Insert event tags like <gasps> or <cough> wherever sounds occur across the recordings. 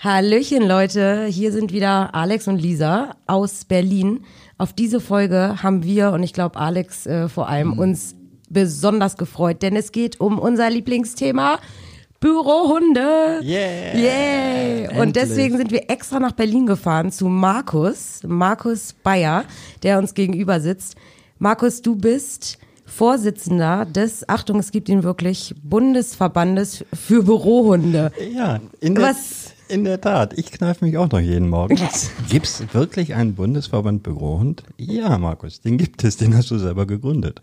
Hallöchen Leute, hier sind wieder Alex und Lisa aus Berlin. Auf diese Folge haben wir und ich glaube Alex äh, vor allem Mhm. uns besonders gefreut, denn es geht um unser Lieblingsthema Bürohunde. Yeah. Yeah. Und deswegen sind wir extra nach Berlin gefahren zu Markus, Markus Bayer, der uns gegenüber sitzt. Markus, du bist Vorsitzender des, Achtung, es gibt ihn wirklich, Bundesverbandes für Bürohunde. Ja, in Was? In der Tat. Ich kneife mich auch noch jeden Morgen. <laughs> Gibt es wirklich einen Bundesverband Bürohund? Ja, Markus, den gibt es, den hast du selber gegründet.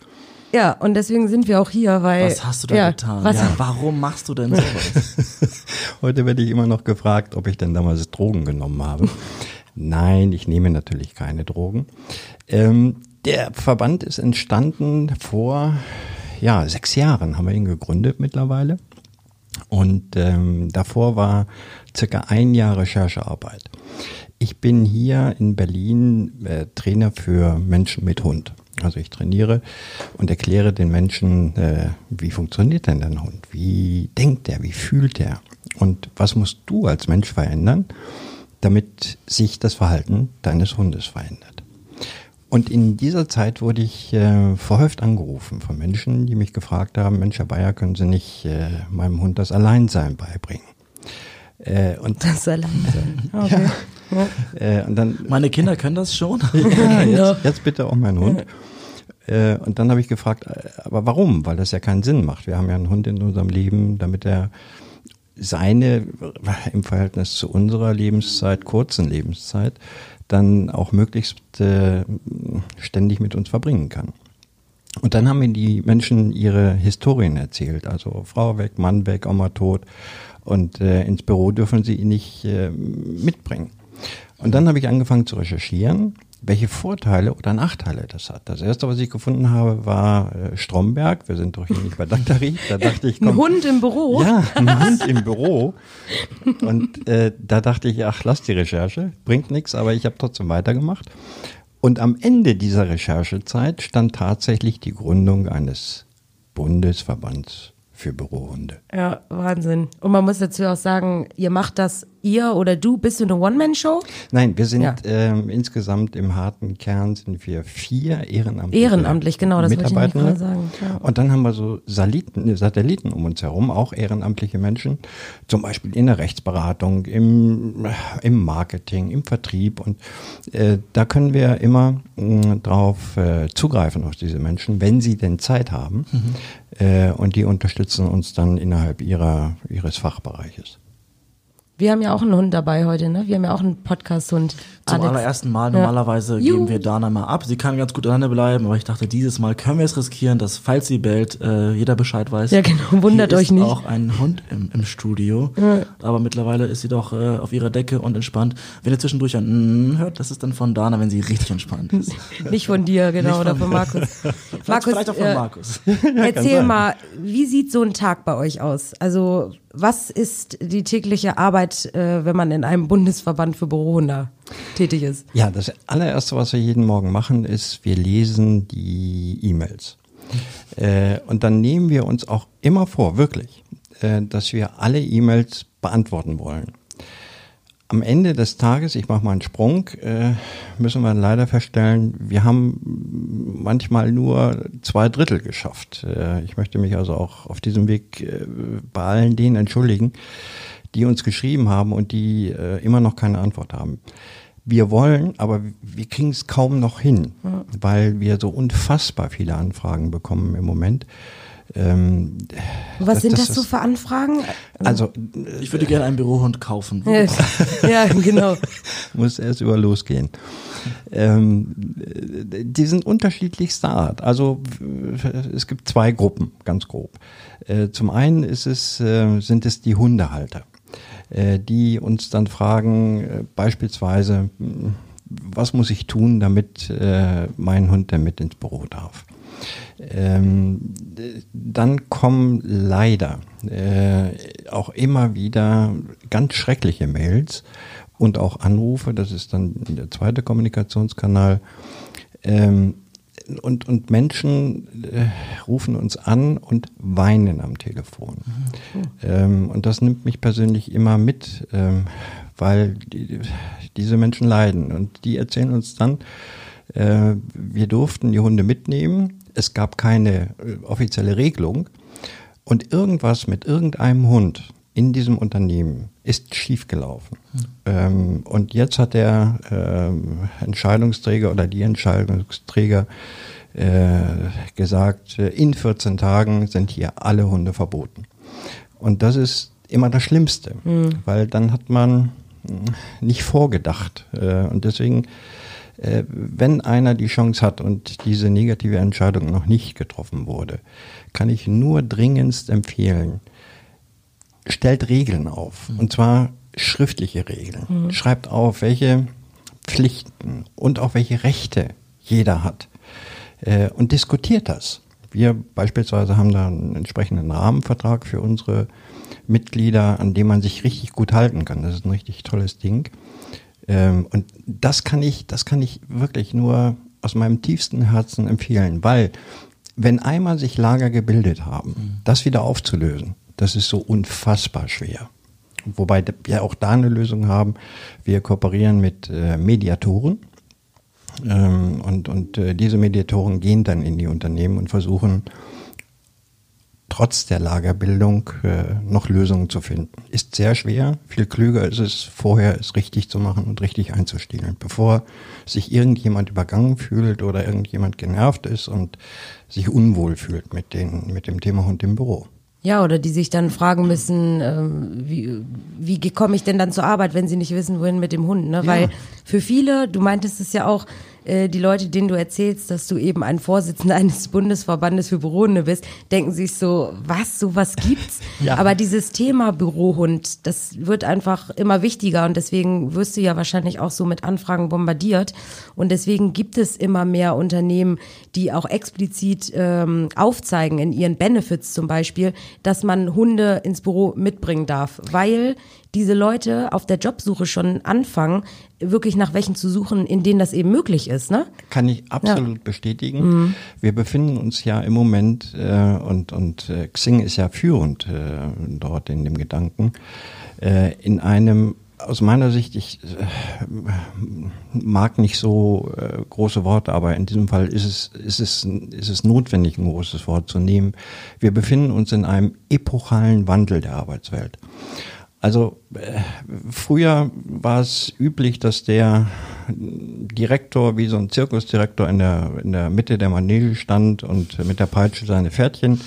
Ja, und deswegen sind wir auch hier, weil. Was hast du da ja, getan? Was, ja, warum machst du denn <laughs> sowas? Heute werde ich immer noch gefragt, ob ich denn damals Drogen genommen habe. Nein, ich nehme natürlich keine Drogen. Ähm, der Verband ist entstanden vor ja, sechs Jahren, haben wir ihn gegründet mittlerweile. Und ähm, davor war circa ein Jahr Recherchearbeit. Ich bin hier in Berlin äh, Trainer für Menschen mit Hund. Also ich trainiere und erkläre den Menschen, äh, wie funktioniert denn dein Hund? Wie denkt er? Wie fühlt er? Und was musst du als Mensch verändern, damit sich das Verhalten deines Hundes verändert? Und in dieser Zeit wurde ich äh, verhäuft angerufen von Menschen, die mich gefragt haben, Mensch, Herr Bayer, können Sie nicht äh, meinem Hund das Alleinsein beibringen? Äh, und, das allein sein. <laughs> Okay. äh, und dann Meine Kinder können das schon. <laughs> ja, jetzt, jetzt bitte auch mein Hund. Äh, und dann habe ich gefragt, äh, aber warum? Weil das ja keinen Sinn macht. Wir haben ja einen Hund in unserem Leben, damit er seine im Verhältnis zu unserer Lebenszeit, kurzen Lebenszeit, dann auch möglichst äh, ständig mit uns verbringen kann. Und dann haben mir die Menschen ihre Historien erzählt. Also Frau weg, Mann weg, Oma tot. Und äh, ins Büro dürfen sie ihn nicht äh, mitbringen. Und dann habe ich angefangen zu recherchieren, welche Vorteile oder Nachteile das hat. Das erste, was ich gefunden habe, war äh, Stromberg. Wir sind doch hier nicht bei Daktari. Da <laughs> dachte ich, Ein komm, Hund im Büro? ja, ein Hund im Büro. Und äh, da dachte ich, ach, lass die Recherche, bringt nichts, aber ich habe trotzdem weitergemacht. Und am Ende dieser Recherchezeit stand tatsächlich die Gründung eines Bundesverbands für Bürohunde. Ja, Wahnsinn. Und man muss dazu auch sagen, ihr macht das, ihr oder du, bist du eine One-Man-Show? Nein, wir sind Ja. ähm, insgesamt im harten Kern sind wir vier ehrenamtliche Ehrenamtlich, genau, das wollte ich gerade sagen, ja. Und dann haben wir so Saliten, äh, Satelliten um uns herum, auch ehrenamtliche Menschen, zum Beispiel in der Rechtsberatung, im, im Marketing, im Vertrieb. Und äh, da können wir immer mh, drauf äh, zugreifen auf diese Menschen, wenn sie denn Zeit haben. Äh, und die unterstützen uns dann innerhalb ihrer, ihres Fachbereiches. Wir haben ja auch einen Hund dabei heute, ne? Wir haben ja auch einen Podcast-Hund. Zum Alex. allerersten Mal. Ja. Normalerweise Juhu. geben wir Dana mal ab. Sie kann ganz gut alleine bleiben, aber ich dachte, dieses Mal können wir es riskieren, dass, falls sie bellt, äh, jeder Bescheid weiß. Ja, genau. Wundert Hier euch ist nicht. auch ein Hund im, im Studio. Aber mittlerweile ist sie doch äh, auf ihrer Decke und entspannt. Wenn ihr zwischendurch ein mm hört, das ist dann von Dana, wenn sie richtig entspannt ist. <laughs> Nicht von dir, genau, Nicht oder von von Markus. <laughs> Markus, Vielleicht auch von äh, Markus. <laughs> Erzähl mal, wie sieht so ein Tag bei euch aus? Also, was ist die tägliche Arbeit, äh, wenn man in einem Bundesverband für Bürohunde tätig ist? Ja, das allererste, was wir jeden Morgen machen, ist, wir lesen die E-Mails. Äh, und dann nehmen wir uns auch immer vor, wirklich, äh, dass wir alle E-Mails beantworten wollen. Am Ende des Tages, ich mache mal einen Sprung, äh, müssen wir leider feststellen, wir haben manchmal nur zwei Drittel geschafft. Äh, ich möchte mich also auch auf diesem Weg äh, bei allen denen entschuldigen, die uns geschrieben haben und die äh, immer noch keine Antwort haben. Wir wollen, aber wir kriegen es kaum noch hin, weil wir so unfassbar viele Anfragen bekommen im Moment. Ähm, Was das- sind das, das so für Anfragen? also Ich würde gerne einen Bürohund kaufen. Ja, <laughs> ja, genau. <laughs> muss erst über losgehen. Ähm, äh, die sind unterschiedlichster Art. Also es gibt zwei Gruppen, ganz grob. Äh, Zum einen ist es, äh, sind es die Hundehalter, die uns dann fragen, äh, beispielsweise, was muss ich tun, damit äh, mein Hund der mit ins Büro darf? Ähm, dann kommen leider äh, auch immer wieder ganz schreckliche Mails und auch Anrufe, das ist dann der zweite Kommunikationskanal. Ähm, und, und Menschen äh, rufen uns an und weinen am Telefon. Ähm, und das nimmt mich persönlich immer mit, ähm, weil die, diese Menschen leiden. Und die erzählen uns dann, äh, wir durften die Hunde mitnehmen. Es gab keine äh, offizielle Regelung. Und irgendwas mit irgendeinem Hund in diesem Unternehmen ist schiefgelaufen. Hm. Ähm, und jetzt hat der ähm, Entscheidungsträger oder die Entscheidungsträger äh, gesagt, äh, in 14 Tagen sind hier alle Hunde verboten. Und das ist immer das Schlimmste, mhm. weil dann hat man nicht vorgedacht. Äh, und deswegen, äh, wenn einer die Chance hat und diese negative Entscheidung noch nicht getroffen wurde, kann ich nur dringendst empfehlen, stellt Regeln auf. Mhm. Und zwar schriftliche Regeln. Mhm. Schreibt auf, welche Pflichten und auch welche Rechte jeder hat. Äh, und diskutiert das. Wir beispielsweise haben da einen entsprechenden Rahmenvertrag für unsere Mitglieder, an dem man sich richtig gut halten kann. Das ist ein richtig tolles Ding. Ähm, und das kann ich, das kann ich wirklich nur aus meinem tiefsten Herzen empfehlen, weil wenn einmal sich Lager gebildet haben, mhm. das wieder aufzulösen, das ist so unfassbar schwer. Wobei wir auch da eine Lösung haben. Wir kooperieren mit äh, Mediatoren. Ähm, und und äh, diese Mediatoren gehen dann in die Unternehmen und versuchen trotz der Lagerbildung äh, noch Lösungen zu finden. Ist sehr schwer. Viel klüger ist es, vorher es richtig zu machen und richtig einzustellen, bevor sich irgendjemand übergangen fühlt oder irgendjemand genervt ist und sich unwohl fühlt mit, den, mit dem Thema Hund im Büro. Ja, oder die sich dann fragen müssen, ähm, wie, wie komme ich denn dann zur Arbeit, wenn sie nicht wissen, wohin mit dem Hund. Ne? Ja. Weil für viele, du meintest es ja auch, äh, die Leute, denen du erzählst, dass du eben ein Vorsitzender <laughs> eines Bundesverbandes für Bürohunde bist, denken sich so, was, sowas gibt's? <laughs> Ja. Aber dieses Thema Bürohund, das wird einfach immer wichtiger und deswegen wirst du ja wahrscheinlich auch so mit Anfragen bombardiert und deswegen gibt es immer mehr Unternehmen, die auch explizit ähm, aufzeigen in ihren Benefits zum Beispiel, dass man Hunde ins Büro mitbringen darf, weil diese Leute auf der Jobsuche schon anfangen, wirklich nach welchen zu suchen, in denen das eben möglich ist. Ne? Kann ich absolut ja. bestätigen. Mhm. Wir befinden uns ja im Moment, äh, und, und äh, Xing ist ja führend äh, dort in dem Gedanken, äh, in einem aus meiner Sicht, ich äh, mag nicht so äh, große Worte, aber in diesem Fall ist es, ist, es, ist es notwendig, ein großes Wort zu nehmen. Wir befinden uns in einem epochalen Wandel der Arbeitswelt. Also äh, früher war es üblich, dass der Direktor wie so ein Zirkusdirektor in der, in der Mitte der Manege stand und mit der Peitsche seine Pferdchen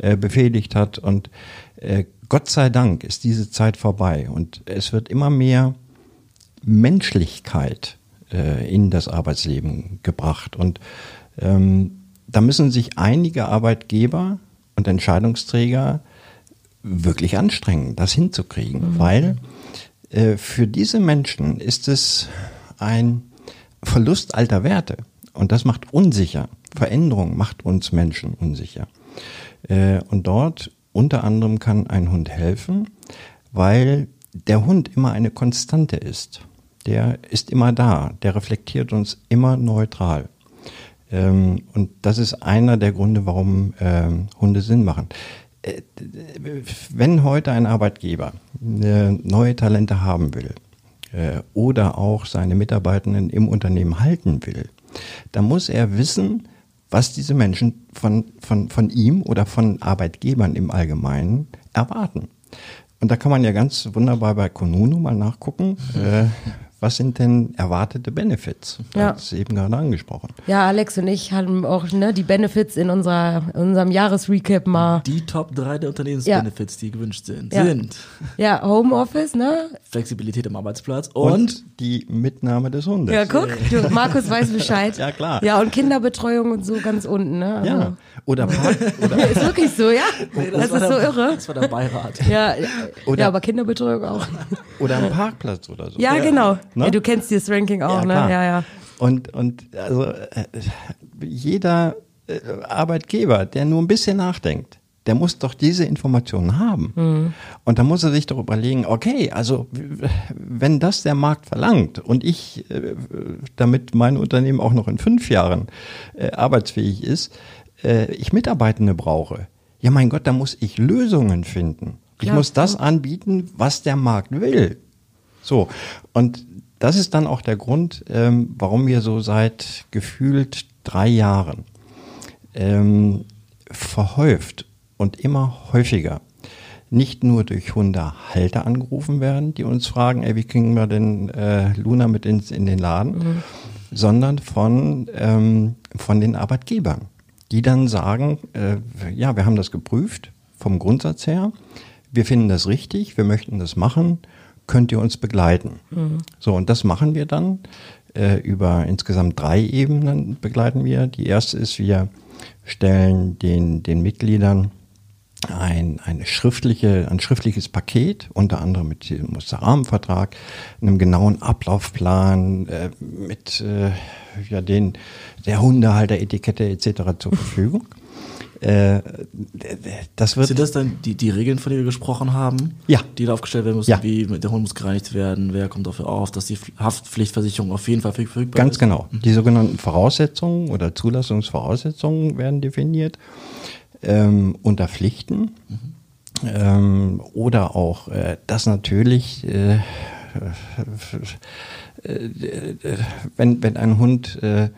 äh, befehligt hat. Und äh, Gott sei Dank ist diese Zeit vorbei und es wird immer mehr Menschlichkeit äh, in das Arbeitsleben gebracht. Und ähm, da müssen sich einige Arbeitgeber und Entscheidungsträger wirklich anstrengen, das hinzukriegen, mhm. weil äh, für diese Menschen ist es ein Verlust alter Werte und das macht unsicher. Veränderung macht uns Menschen unsicher. Äh, und dort unter anderem kann ein Hund helfen, weil der Hund immer eine Konstante ist. Der ist immer da, der reflektiert uns immer neutral. Ähm, und das ist einer der Gründe, warum ähm, Hunde Sinn machen. Äh, wenn heute ein Arbeitgeber äh, neue Talente haben will äh, oder auch seine Mitarbeitenden im Unternehmen halten will, dann muss er wissen, was diese Menschen von, von, von ihm oder von Arbeitgebern im Allgemeinen erwarten. Und da kann man ja ganz wunderbar bei Konunu mal nachgucken, äh, was sind denn erwartete Benefits? Ja. Das ist eben gerade angesprochen. Ja, Alex und ich haben auch ne, die Benefits in, unserer, in unserem Jahresrecap mal. Die Top 3 der Unternehmensbenefits, ja. die gewünscht sind, ja. sind. Ja, Homeoffice, ne? Flexibilität am Arbeitsplatz und, und die Mitnahme des Hundes. Ja, guck, du, Markus weiß Bescheid. <laughs> ja, klar. Ja, und Kinderbetreuung und so ganz unten, ne? Also. Ja. Oder, <laughs> Park, oder ist wirklich so, ja? Nee, das, das ist der, so irre. Das war der Beirat. Ja, oder, ja, aber Kinderbetreuung auch. Oder ein Parkplatz oder so. Ja, genau. Ne? Ja, du kennst dieses Ranking auch, ja, ne? Ja, ja. Und, und also äh, jeder äh, Arbeitgeber, der nur ein bisschen nachdenkt, der muss doch diese Informationen haben. Mhm. Und da muss er sich doch überlegen, okay, also wenn das der Markt verlangt und ich, äh, damit mein Unternehmen auch noch in fünf Jahren äh, arbeitsfähig ist, äh, ich Mitarbeitende brauche, ja mein Gott, da muss ich Lösungen finden. Ich muss das anbieten, was der Markt will. So, und das ist dann auch der Grund, ähm, warum wir so seit gefühlt drei Jahren ähm, verhäuft und immer häufiger. Nicht nur durch Hundehalter angerufen werden, die uns fragen, ey, wie kriegen wir denn äh, Luna mit ins, in den Laden, mhm. sondern von, ähm, von den Arbeitgebern, die dann sagen, äh, ja, wir haben das geprüft vom Grundsatz her, wir finden das richtig, wir möchten das machen, könnt ihr uns begleiten? Mhm. So, und das machen wir dann äh, über insgesamt drei Ebenen begleiten wir. Die erste ist, wir stellen den, den Mitgliedern ein, eine schriftliche, ein schriftliches Paket, unter anderem mit dem Musterrahmenvertrag, einem genauen Ablaufplan, äh, mit äh, ja, den, der Hundehalter-Etikette etc. zur Verfügung. Äh, das wird Sind das dann die, die Regeln, von denen wir gesprochen haben? Ja. Die da aufgestellt werden müssen, ja. wie der Hund muss gereinigt werden, wer kommt dafür auf, dass die Haftpflichtversicherung auf jeden Fall verfügbar Ganz ist? Ganz genau. Mhm. Die sogenannten Voraussetzungen oder Zulassungsvoraussetzungen werden definiert ähm, unter Pflichten. Mhm. Ähm, oder auch, äh, dass natürlich äh, äh, wenn, wenn ein Hund äh,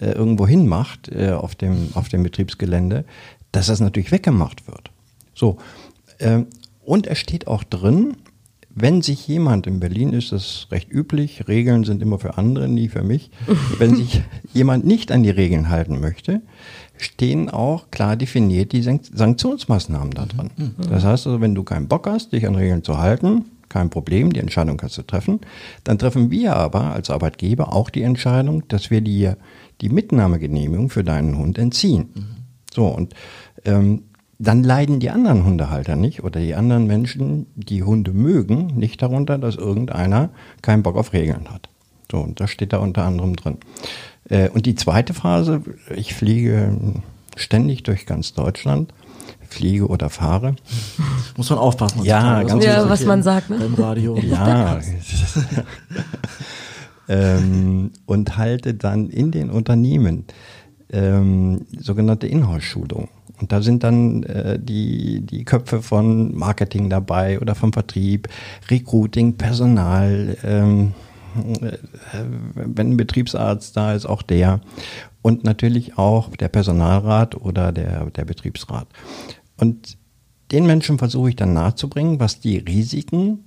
äh, irgendwo hinmacht äh, auf, dem, auf dem Betriebsgelände, dass das natürlich weggemacht wird. So. Äh, und es steht auch drin, wenn sich jemand, in Berlin ist das recht üblich, Regeln sind immer für andere, nie für mich, <laughs> wenn sich jemand nicht an die Regeln halten möchte, stehen auch klar definiert die Sanktionsmaßnahmen da drin. Mhm. Das heißt also, wenn du keinen Bock hast, dich an Regeln zu halten, kein Problem, die Entscheidung kannst du treffen. Dann treffen wir aber als Arbeitgeber auch die Entscheidung, dass wir dir die Mitnahmegenehmigung für deinen Hund entziehen. Mhm. So, und ähm, dann leiden die anderen Hundehalter nicht oder die anderen Menschen, die Hunde mögen, nicht darunter, dass irgendeiner keinen Bock auf Regeln hat. So, und das steht da unter anderem drin. Äh, und die zweite Phase, ich fliege ständig durch ganz Deutschland, fliege oder fahre. <laughs> Muss man aufpassen. Ja, ganz ja, was man sagt. Ne? Im Radio. Ja. <laughs> <laughs> ähm, und halte dann in den Unternehmen ähm, sogenannte Inhouse-Schulungen. Und da sind dann äh, die, die Köpfe von Marketing dabei oder vom Vertrieb, Recruiting, Personal, ähm, äh, wenn ein Betriebsarzt da ist, auch der. Und natürlich auch der Personalrat oder der, der Betriebsrat. Und den Menschen versuche ich dann nahezubringen, was die Risiken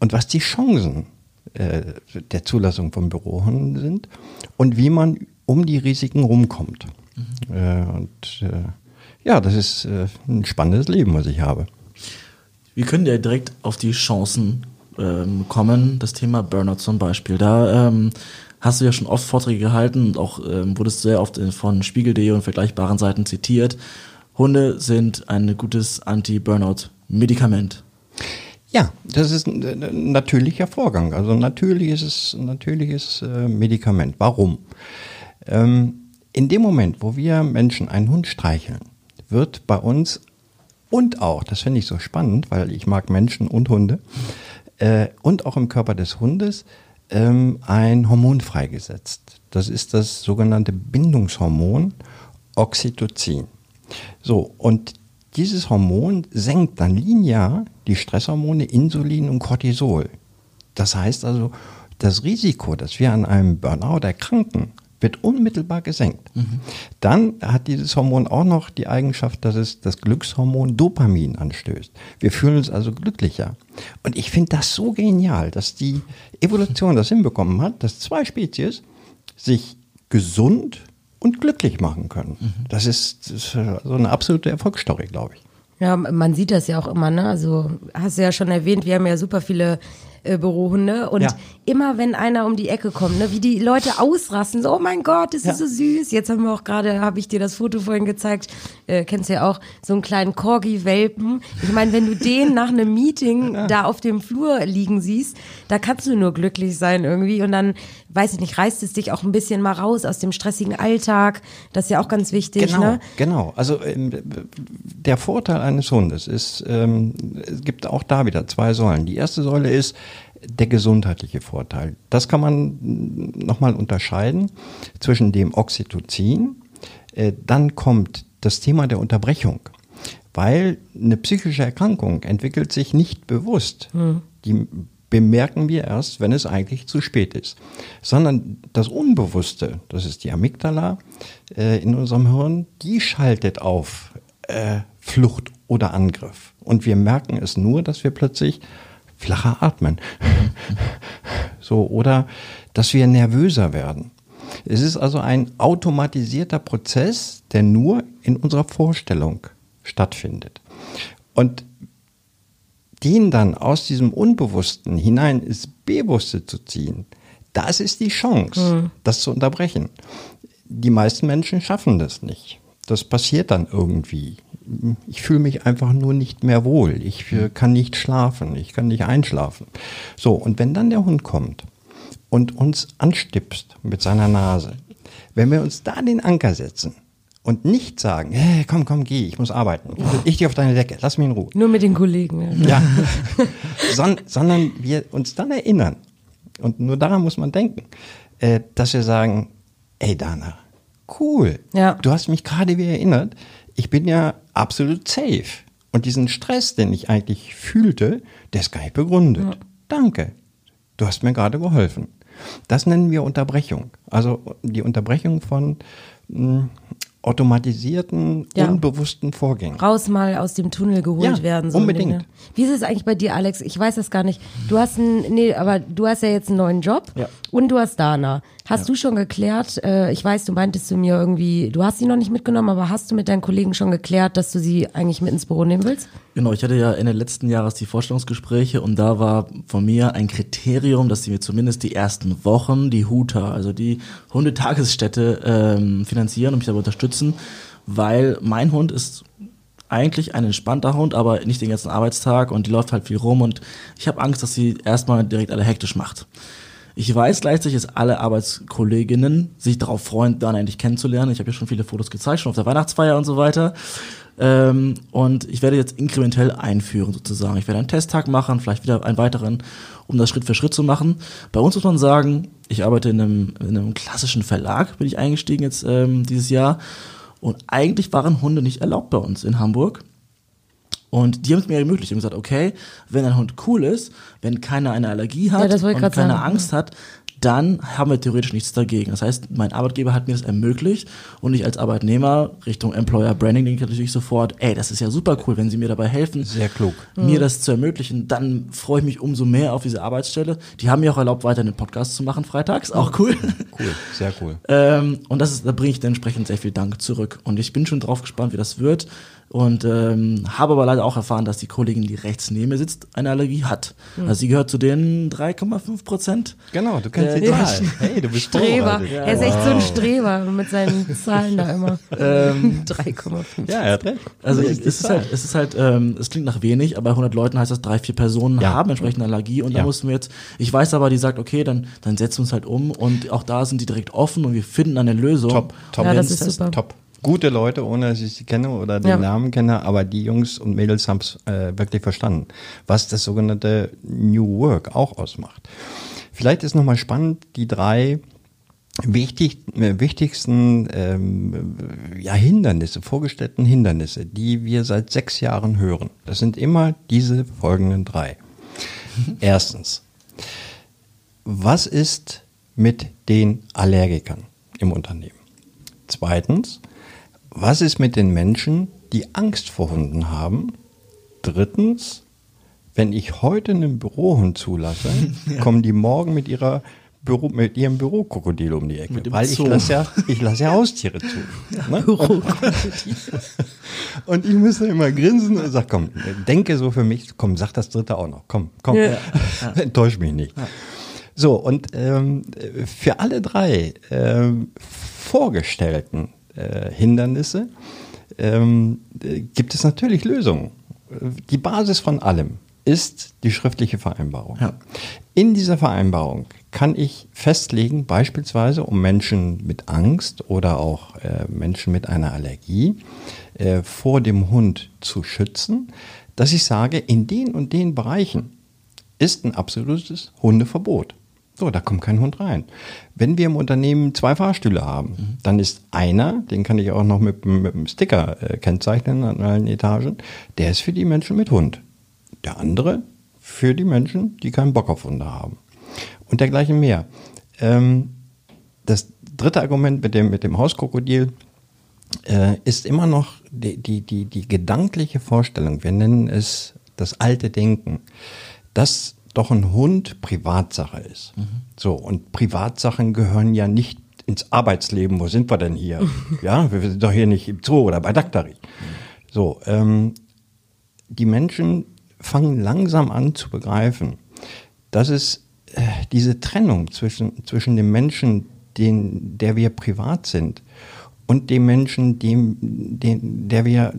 und was die Chancen äh, der Zulassung von Bürohunden sind und wie man um die Risiken rumkommt. Mhm. Äh, und äh, ja, das ist ein spannendes Leben, was ich habe. Wir können ja direkt auf die Chancen ähm, kommen. Das Thema Burnout zum Beispiel. Da ähm, hast du ja schon oft Vorträge gehalten und auch ähm, wurdest sehr oft von Spiegel.de und vergleichbaren Seiten zitiert. Hunde sind ein gutes Anti-Burnout-Medikament. Ja, das ist ein natürlicher Vorgang. Also natürlich ist es ein natürliches äh, Medikament. Warum? Ähm, in dem Moment, wo wir Menschen einen Hund streicheln, wird bei uns und auch, das finde ich so spannend, weil ich mag Menschen und Hunde, äh, und auch im Körper des Hundes ähm, ein Hormon freigesetzt. Das ist das sogenannte Bindungshormon Oxytocin. So, und dieses Hormon senkt dann linear die Stresshormone Insulin und Cortisol. Das heißt also, das Risiko, dass wir an einem Burnout erkranken, wird unmittelbar gesenkt. Mhm. Dann hat dieses Hormon auch noch die Eigenschaft, dass es das Glückshormon Dopamin anstößt. Wir fühlen uns also glücklicher. Und ich finde das so genial, dass die Evolution das hinbekommen hat, dass zwei Spezies sich gesund und glücklich machen können. Mhm. Das, ist, das ist so eine absolute Erfolgsstory, glaube ich. Ja, man sieht das ja auch immer, ne? Also hast du ja schon erwähnt, wir haben ja super viele äh, Bürohunde. Und ja. immer wenn einer um die Ecke kommt, ne, wie die Leute ausrasten, so, oh mein Gott, das ja. ist so süß. Jetzt haben wir auch gerade, habe ich dir das Foto vorhin gezeigt, äh, kennst du ja auch, so einen kleinen Corgi-Welpen. Ich meine, wenn du den nach einem Meeting <laughs> da auf dem Flur liegen siehst, da kannst du nur glücklich sein irgendwie. Und dann, weiß ich nicht, reißt es dich auch ein bisschen mal raus aus dem stressigen Alltag. Das ist ja auch ganz wichtig. Genau, ne? genau. Also ähm, der Vorteil eines Hundes ist, ähm, es gibt auch da wieder zwei Säulen. Die erste Säule ist, der gesundheitliche Vorteil. Das kann man nochmal unterscheiden zwischen dem Oxytocin. Äh, dann kommt das Thema der Unterbrechung, weil eine psychische Erkrankung entwickelt sich nicht bewusst. Mhm. Die bemerken wir erst, wenn es eigentlich zu spät ist. Sondern das Unbewusste, das ist die Amygdala äh, in unserem Hirn, die schaltet auf äh, Flucht oder Angriff. Und wir merken es nur, dass wir plötzlich flacher atmen. <laughs> so, oder dass wir nervöser werden. Es ist also ein automatisierter Prozess, der nur in unserer Vorstellung stattfindet. Und den dann aus diesem Unbewussten hinein ins Bewusste zu ziehen, das ist die Chance, mhm. das zu unterbrechen. Die meisten Menschen schaffen das nicht. Das passiert dann irgendwie. Ich fühle mich einfach nur nicht mehr wohl. Ich kann nicht schlafen. Ich kann nicht einschlafen. So, und wenn dann der Hund kommt und uns anstipst mit seiner Nase, wenn wir uns da den Anker setzen und nicht sagen, hey, komm, komm, geh, ich muss arbeiten. Ich gehe auf deine Decke, lass mich in Ruhe. Nur mit den Kollegen. Ja. <laughs> Son sondern wir uns dann erinnern, und nur daran muss man denken, äh, dass wir sagen, ey Dana, cool, ja. du hast mich gerade wieder erinnert, ich bin ja absolut safe. Und diesen Stress, den ich eigentlich fühlte, der ist gar nicht begründet. Ja. Danke, du hast mir gerade geholfen. Das nennen wir Unterbrechung. Also die Unterbrechung von mh, hm, automatisierten, ja. unbewussten Vorgängen. Raus mal aus dem Tunnel geholt ja, werden. So unbedingt. Dinge. Wie ist es eigentlich bei dir, Alex? Ich weiß das gar nicht. Du hast einen, nee, aber du hast ja jetzt einen neuen Job ja. und du hast Dana. Hast du schon geklärt, äh, ich weiß, du meintest zu mir irgendwie, du hast sie noch nicht mitgenommen, aber hast du mit deinen Kollegen schon geklärt, dass du sie eigentlich mit ins Büro nehmen willst? Genau, ich hatte ja Ende letzten Jahres die Vorstellungsgespräche und da war von mir ein Kriterium, dass sie mir zumindest die ersten Wochen die Huta, also die Hundetagesstätte ähm, finanzieren und mich dabei unterstützen, weil mein Hund ist eigentlich ein entspannter Hund, aber nicht den ganzen Arbeitstag und die läuft halt viel rum und ich habe Angst, dass sie erstmal direkt alle hektisch macht. Ich weiß gleichzeitig, dass alle Arbeitskolleginnen sich darauf freuen, Dana endlich kennenzulernen. Ich habe ja schon viele Fotos gezeigt, schon auf der Weihnachtsfeier und so weiter. Ähm, und ich werde jetzt inkrementell einführen sozusagen. Ich werde einen Testtag machen, vielleicht wieder einen weiteren, um das Schritt für Schritt zu machen. Bei uns muss man sagen, ich arbeite in einem, in einem klassischen Verlag, bin ich eingestiegen jetzt ähm, dieses Jahr. Und eigentlich waren Hunde nicht erlaubt bei uns in Hamburg. Und die haben es mir ermöglicht. Die haben gesagt, okay, wenn ein Hund cool ist, wenn keiner eine Allergie hat ja, und keine sagen. Angst hat, dann haben wir theoretisch nichts dagegen. Das heißt, mein Arbeitgeber hat mir das ermöglicht und ich als Arbeitnehmer Richtung Employer Branding denke natürlich sofort, ey, das ist ja super cool, wenn Sie mir dabei helfen. Sehr klug. Mir mhm. das zu ermöglichen, dann freue ich mich umso mehr auf diese Arbeitsstelle. Die haben mir auch erlaubt, weiter einen Podcast zu machen freitags, auch cool. Cool, sehr cool. ähm, und das ist, da bringe ich dann entsprechend sehr viel Dank zurück. Und ich bin schon drauf gespannt, wie das wird und ähm, habe aber leider auch erfahren, dass die Kollegin, die rechts neben mir sitzt, eine Allergie hat. Mhm. Also sie gehört zu den 3,5 Prozent. Genau, du kennst die Zahl. Hey, du bist Streber. Ja, er ist echt so ein Streber mit seinen <laughs> Zahlen da immer. Ähm, <laughs> 3,5. Ja, er hat recht. Also es ist, halt, es ist halt, ähm, es klingt nach wenig, aber bei 100 Leuten heißt das, drei, vier Personen ja. haben entsprechende Allergie und ja. da mussten wir jetzt, ich weiß aber, die sagt, okay, dann, dann setzen wir uns halt um und auch da sind die direkt offen und wir finden eine Lösung. Top, top. Ja, das ist super. Top gute Leute, ohne dass ich sie kenne oder den ja. Namen kenne, aber die Jungs und Mädels haben es äh, wirklich verstanden, was das sogenannte New Work auch ausmacht. Vielleicht ist nochmal spannend, die drei wichtig, äh, wichtigsten ähm, ja, Hindernisse, vorgestellten Hindernisse, die wir seit sechs Jahren hören. Das sind immer diese folgenden drei. <laughs> Erstens, was ist mit den Allergikern im Unternehmen? Zweitens, was ist mit den Menschen, die Angst vor Hunden haben? Drittens, wenn ich heute einen Bürohund zulasse, <laughs> ja. kommen die morgen mit ihrer Büro, mit ihrem Bürokrokodil um die Ecke. Weil ich lasse ja, ich lasse ja <laughs> Haustiere zu. Ja, ne? <laughs> und, und ich muss immer grinsen und sag, komm, denke so für mich, komm, sag das dritte auch noch. Komm, komm, ja. enttäusch mich nicht. So, und ähm, für alle drei ähm, Vorgestellten äh, Hindernisse, ähm, gibt es natürlich Lösungen. Die Basis von allem ist die schriftliche Vereinbarung. Ja. In dieser Vereinbarung kann ich festlegen, beispielsweise um Menschen mit Angst oder auch äh, Menschen mit einer Allergie äh, vor dem Hund zu schützen, dass ich sage, in den und den Bereichen ist ein absolutes Hundeverbot. So, da kommt kein Hund rein. Wenn wir im Unternehmen zwei Fahrstühle haben, mhm. dann ist einer, den kann ich auch noch mit, mit einem Sticker äh, kennzeichnen an allen Etagen, der ist für die Menschen mit Hund. Der andere für die Menschen, die keinen Bock auf Hunde haben. Und dergleichen mehr. Ähm, das dritte Argument mit dem, mit dem Hauskrokodil äh, ist immer noch die, die, die, die gedankliche Vorstellung, wir nennen es das alte Denken, dass doch ein Hund Privatsache ist. Mhm. So, und Privatsachen gehören ja nicht ins Arbeitsleben. Wo sind wir denn hier? <laughs> ja, wir sind doch hier nicht im Zoo oder bei Daktari. So, ähm, die Menschen fangen langsam an zu begreifen, dass es äh, diese Trennung zwischen, zwischen dem Menschen, den, der wir privat sind, und dem Menschen, dem, dem, der wir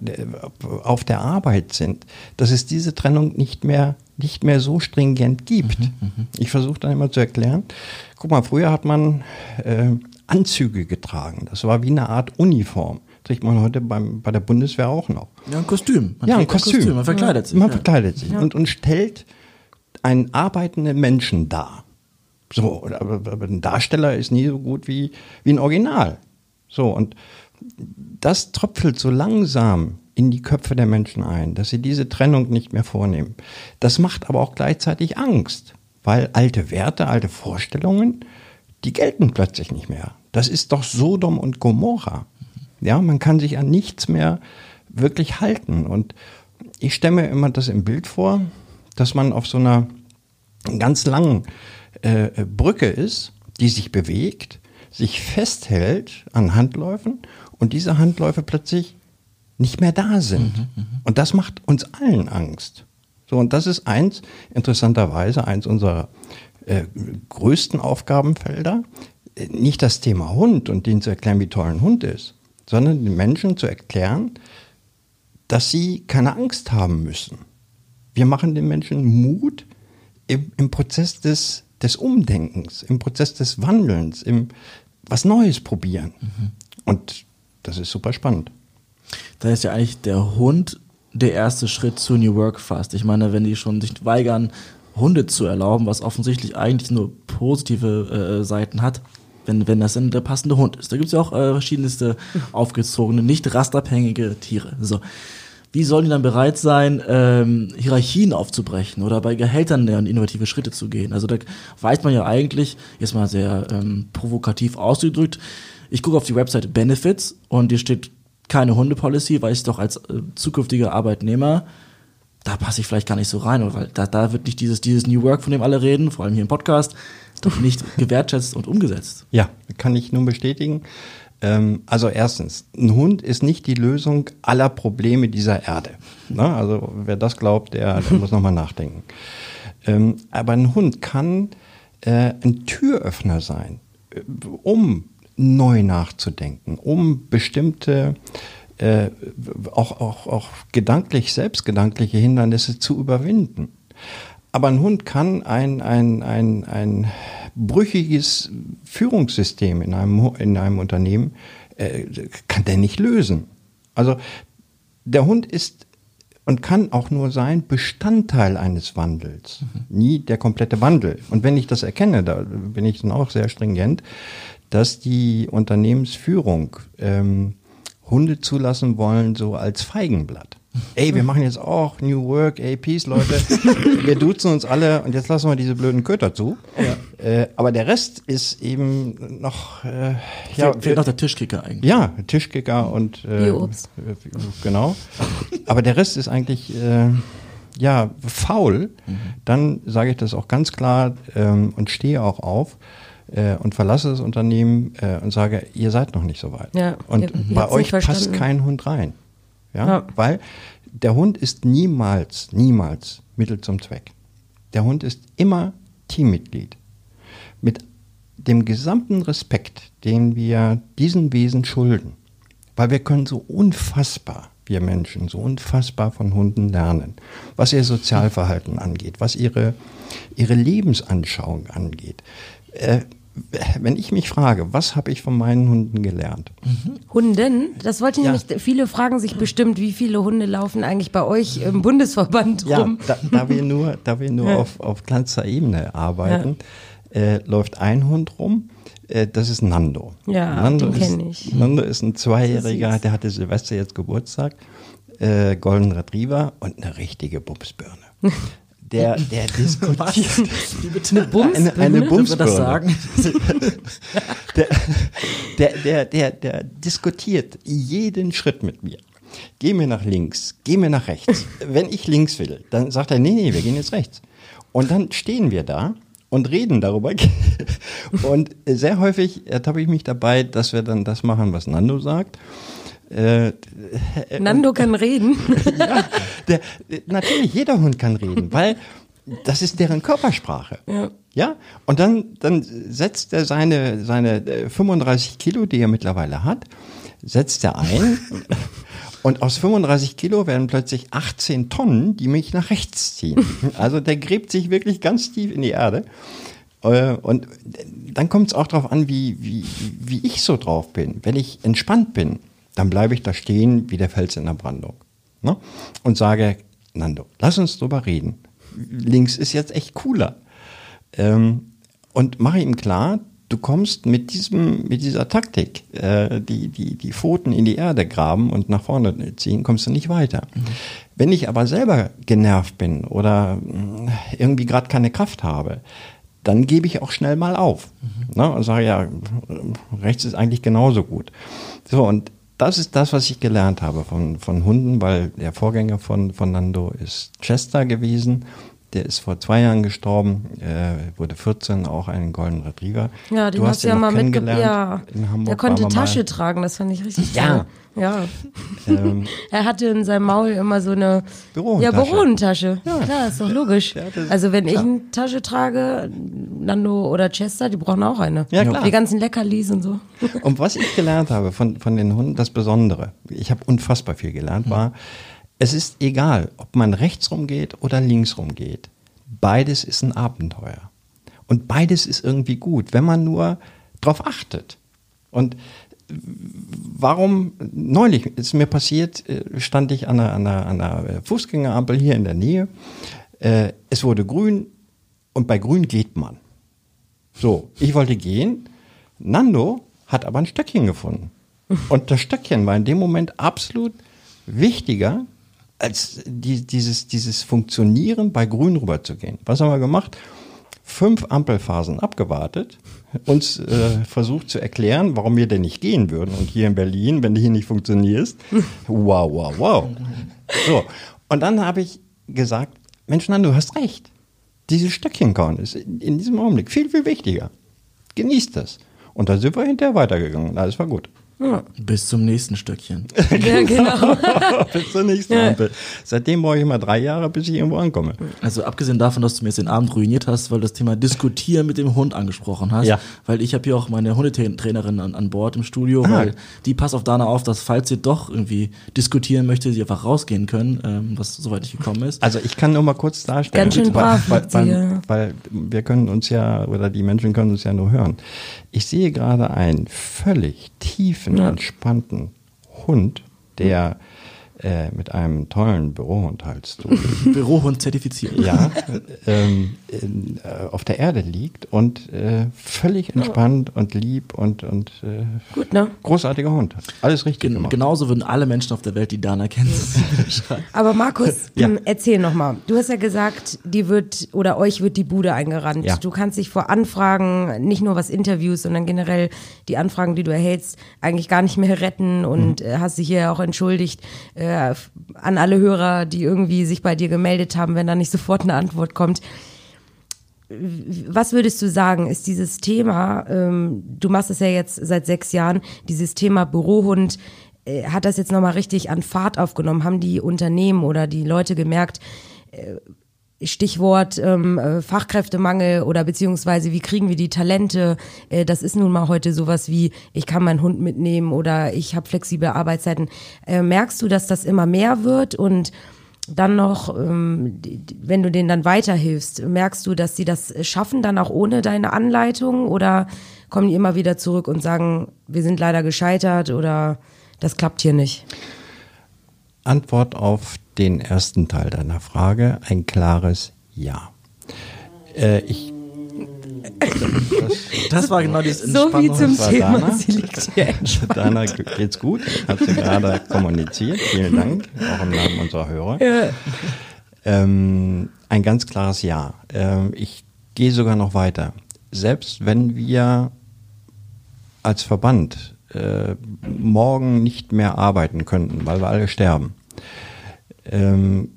auf der Arbeit sind, dass es diese Trennung nicht mehr, nicht mehr so stringent gibt. Mhm, mhm. ich versuche dann immer zu erklären, guck mal, früher hat man äh, Anzüge getragen. Das war wie eine Art Uniform. Trägt man heute beim, bei der Bundeswehr auch noch. Ja, ein Kostüm. Man ja, ein Kostüm. ein Kostüm. Man verkleidet sich. Man ja. verkleidet sich ja. und, und stellt einen arbeitenden Menschen dar. So, aber, aber ein Darsteller ist nie so gut wie, wie ein Original. So, und das tröpfelt so langsam in die Köpfe der Menschen ein, dass sie diese Trennung nicht mehr vornehmen. Das macht aber auch gleichzeitig Angst, weil alte Werte, alte Vorstellungen, die gelten plötzlich nicht mehr. Das ist doch Sodom und Gomorra. Ja, man kann sich an nichts mehr wirklich halten. Und ich stelle mir immer das im Bild vor, dass man auf so einer ganz langen äh, Brücke ist, die sich bewegt, sich festhält an Handläufen und diese Handläufe plötzlich nicht mehr da sind. Mhm, mh. Und das macht uns allen Angst. So, und das ist eins, interessanterweise, eins unserer äh, größten Aufgabenfelder. Nicht das Thema Hund und denen zu erklären, wie toll ein Hund ist, sondern den Menschen zu erklären, dass sie keine Angst haben müssen. Wir machen den Menschen Mut im, im Prozess des, des Umdenkens, im Prozess des Wandelns, im was Neues probieren. Mhm. Und das ist super spannend. Da ist ja eigentlich der Hund der erste Schritt zu New Work fast. Ich meine, wenn die schon sich weigern, Hunde zu erlauben, was offensichtlich eigentlich nur positive äh, Seiten hat, wenn, wenn das denn der passende Hund ist. Da gibt es ja auch äh, verschiedenste aufgezogene, nicht rastabhängige Tiere. So. Wie sollen die dann bereit sein, ähm, Hierarchien aufzubrechen oder bei Gehältern lernen, innovative Schritte zu gehen? Also da weiß man ja eigentlich, jetzt mal sehr ähm, provokativ ausgedrückt, ich gucke auf die Webseite Benefits und hier steht keine Hundepolicy, weil ich doch als äh, zukünftiger Arbeitnehmer, da passe ich vielleicht gar nicht so rein, weil da, da wird nicht dieses, dieses New Work, von dem alle reden, vor allem hier im Podcast, doch nicht <laughs> gewertschätzt und umgesetzt. Ja, kann ich nun bestätigen. Ähm, also erstens, ein Hund ist nicht die Lösung aller Probleme dieser Erde. Also wer das glaubt, der, der <laughs> muss nochmal nachdenken. Ähm, aber ein Hund kann äh, ein Türöffner sein, äh, um neu nachzudenken, um bestimmte äh, auch, auch, auch gedanklich, selbstgedankliche Hindernisse zu überwinden. Aber ein Hund kann ein, ein, ein, ein brüchiges Führungssystem in einem, in einem Unternehmen, äh, kann der nicht lösen. Also der Hund ist und kann auch nur sein Bestandteil eines Wandels, mhm. nie der komplette Wandel. Und wenn ich das erkenne, da bin ich dann auch sehr stringent, dass die Unternehmensführung ähm, Hunde zulassen wollen, so als Feigenblatt. Ey, wir machen jetzt auch New Work, ey, Peace, Leute. <laughs> wir duzen uns alle und jetzt lassen wir diese blöden Köter zu. Ja. Äh, aber der Rest ist eben noch, äh, ja. Fehlt noch der Tischkicker eigentlich. Ja, Tischkicker und, äh, Obst. genau. Aber der Rest ist eigentlich, äh, ja, faul. Mhm. Dann sage ich das auch ganz klar ähm, und stehe auch auf äh, und verlasse das Unternehmen äh, und sage, ihr seid noch nicht so weit. Ja, und ihr, bei euch passt kein Hund rein. Ja? ja? Weil der Hund ist niemals, niemals Mittel zum Zweck. Der Hund ist immer Teammitglied. Mit dem gesamten Respekt, den wir diesen Wesen schulden. Weil wir können so unfassbar, wir Menschen, so unfassbar von Hunden lernen. Was ihr Sozialverhalten angeht, was ihre, ihre Lebensanschauung angeht. Äh, wenn ich mich frage, was habe ich von meinen Hunden gelernt? Hunden? Das wollte ich ja. nämlich, viele fragen sich bestimmt, wie viele Hunde laufen eigentlich bei euch im Bundesverband rum? Ja, da, da wir nur, da wir nur ja. auf, auf kleinster Ebene arbeiten, ja. äh, läuft ein Hund rum. Äh, das ist Nando. Ja, Nando den kenne ich. Nando ist ein Zweijähriger, der hatte Silvester jetzt Geburtstag. Äh, Golden Retriever und eine richtige Bumsbirne. <laughs> der, <laughs> der diskutiert. Wie bitte? Eine, eine Bumsbirne. das sagen? <laughs> der, der, der, der, der diskutiert jeden Schritt mit mir. Geh mir nach links, geh mir nach rechts. Wenn ich links will, dann sagt er, nee, nee, wir gehen jetzt rechts. Und dann stehen wir da und reden darüber. <laughs> Und sehr häufig ertappe ich mich dabei, dass wir dann das machen, was Nando sagt. Äh, Nando kann reden. ja, der, natürlich, jeder Hund kann reden, weil das ist deren Körpersprache. Ja. Ja, und dann, dann setzt er seine, seine äh, 35 Kilo, die er mittlerweile hat, setzt er ein. <laughs> Und aus 35 Kilo werden plötzlich 18 Tonnen, die mich nach rechts ziehen. Also der gräbt sich wirklich ganz tief in die Erde. Äh, Und dann kommt es auch darauf an, wie, wie, wie ich so drauf bin. Wenn ich entspannt bin, dann bleibe ich da stehen wie der Fels in der Brandung. Ne? Und sage, Nando, lass uns drüber reden. Links ist jetzt echt cooler. Ähm, und mache ihm klar, du kommst mit diesem, mit dieser Taktik, äh, die, die, die Pfoten in die Erde graben und nach vorne ziehen, kommst du nicht weiter. Wenn ich aber selber genervt bin oder mh, irgendwie gerade keine Kraft habe, dann gebe ich auch schnell mal auf. Ne, und sage, ja, rechts ist eigentlich genauso gut. So, und das ist das, was ich gelernt habe von, von Hunden, weil der Vorgänger von, von Nando ist Chester gewesen. Der ist vor zwei Jahren gestorben, äh, wurde 14, auch einen Golden Retriever. Ja, den du hast hast du ja mal mitgebracht. Ja, in Hamburg. der konnte wir mal. Tasche tragen, das fand ich richtig Ja. toll. Ja. Ähm, <laughs> Er hatte in seinem Maul immer so eine Bürotasche. Ja, Bürotasche. Ja, klar, ist doch logisch. Ja, also wenn ich eine Tasche trage, Nando oder Chester, die brauchen auch eine. Ja, klar. Die ganzen Leckerlis und so. <laughs> Und was ich gelernt habe von, von den Hunden, das Besondere, ich habe unfassbar viel gelernt, war, es ist egal, ob man rechts rumgeht oder links rumgeht. Beides ist ein Abenteuer. Und beides ist irgendwie gut, wenn man nur drauf achtet. Und warum, neulich ist mir passiert, äh, stand ich an einer, an einer, an einer äh, Fußgängerampel hier in der Nähe. Äh, Es wurde grün und bei grün geht man. So, ich wollte gehen. Nando hat aber ein Stöckchen gefunden. Und das Stöckchen war in dem Moment absolut wichtiger, als die, dieses, dieses Funktionieren bei Grün rüberzugehen. Was haben wir gemacht? Fünf Ampelphasen abgewartet, uns äh, versucht zu erklären, warum wir denn nicht gehen würden. Und hier in Berlin, wenn du hier nicht funktionierst, wow, wow, wow. So, und dann habe ich gesagt, Mensch, Nando, du hast recht. Dieses Stöckchenkauen ist in, diesem Augenblick viel, viel wichtiger. Genießt das. Und dann sind wir hinterher weitergegangen. Alles war gut. Bis zum nächsten Stöckchen. <laughs> Ja, genau. <laughs> bis zur nächsten Ampel. Seitdem brauche ich immer drei Jahre, bis ich irgendwo ankomme. Also abgesehen davon, dass du mir jetzt den Abend ruiniert hast, weil du das Thema Diskutieren mit dem Hund angesprochen hast, Ja. weil ich habe hier auch meine Hundetrainerin an, an Bord im Studio, weil die passt auf Dana auf, dass falls sie doch irgendwie diskutieren möchte, sie einfach rausgehen können, ähm, was soweit nicht gekommen ist. Also ich kann nur mal kurz darstellen. Ganz schön brav weil, weil, ja. weil wir können uns ja, oder die Menschen können uns ja nur hören. Ich sehe gerade einen völlig tiefen, Ja. entspannten Hund, der äh, mit einem tollen Bürohundhalstuch <laughs> Bürohund zertifiziert. ja, ähm, in, äh, auf der Erde liegt und äh, völlig entspannt und lieb und, und äh, Gut, ne? großartiger Hund. Alles richtig Gen gemacht. genauso würden alle Menschen auf der Welt, die Dana kennen. <laughs> <laughs> Aber Markus, Ja. erzähl noch mal. Du hast ja gesagt, die wird oder euch wird die Bude eingerannt. Ja. Du kannst dich vor Anfragen, nicht nur was Interviews, sondern generell die Anfragen, die du erhältst, eigentlich gar nicht mehr retten und Mhm. äh, hast dich hier auch entschuldigt äh, f- an alle Hörer, die irgendwie sich bei dir gemeldet haben, wenn da nicht sofort eine Antwort kommt. Was würdest du sagen, ist dieses Thema, ähm, du machst es ja jetzt seit sechs Jahren, dieses Thema Bürohund, äh, hat das jetzt nochmal richtig an Fahrt aufgenommen? Haben die Unternehmen oder die Leute gemerkt, äh, Stichwort ähm, äh, Fachkräftemangel oder beziehungsweise wie kriegen wir die Talente? Äh, das ist nun mal heute sowas wie, ich kann meinen Hund mitnehmen oder ich habe flexible Arbeitszeiten. Äh, merkst du, dass das immer mehr wird und dann noch, ähm, wenn du denen dann weiterhilfst, merkst du, dass sie das schaffen, dann auch ohne deine Anleitung oder kommen die immer wieder zurück und sagen, wir sind leider gescheitert oder das klappt hier nicht? Antwort auf den ersten Teil deiner Frage, ein klares Ja. Äh, ich, Das war genau dieses So wie Entspannung. zum Thema, Dana. sie liegt hier entspannt. Dana geht's gut, hat sie gerade kommuniziert. Vielen Dank, auch im Namen unserer Hörer. Ähm, ein ganz klares Ja. Ähm, ich gehe sogar noch weiter. Selbst wenn wir als Verband äh, morgen nicht mehr arbeiten könnten, weil wir alle sterben, ähm,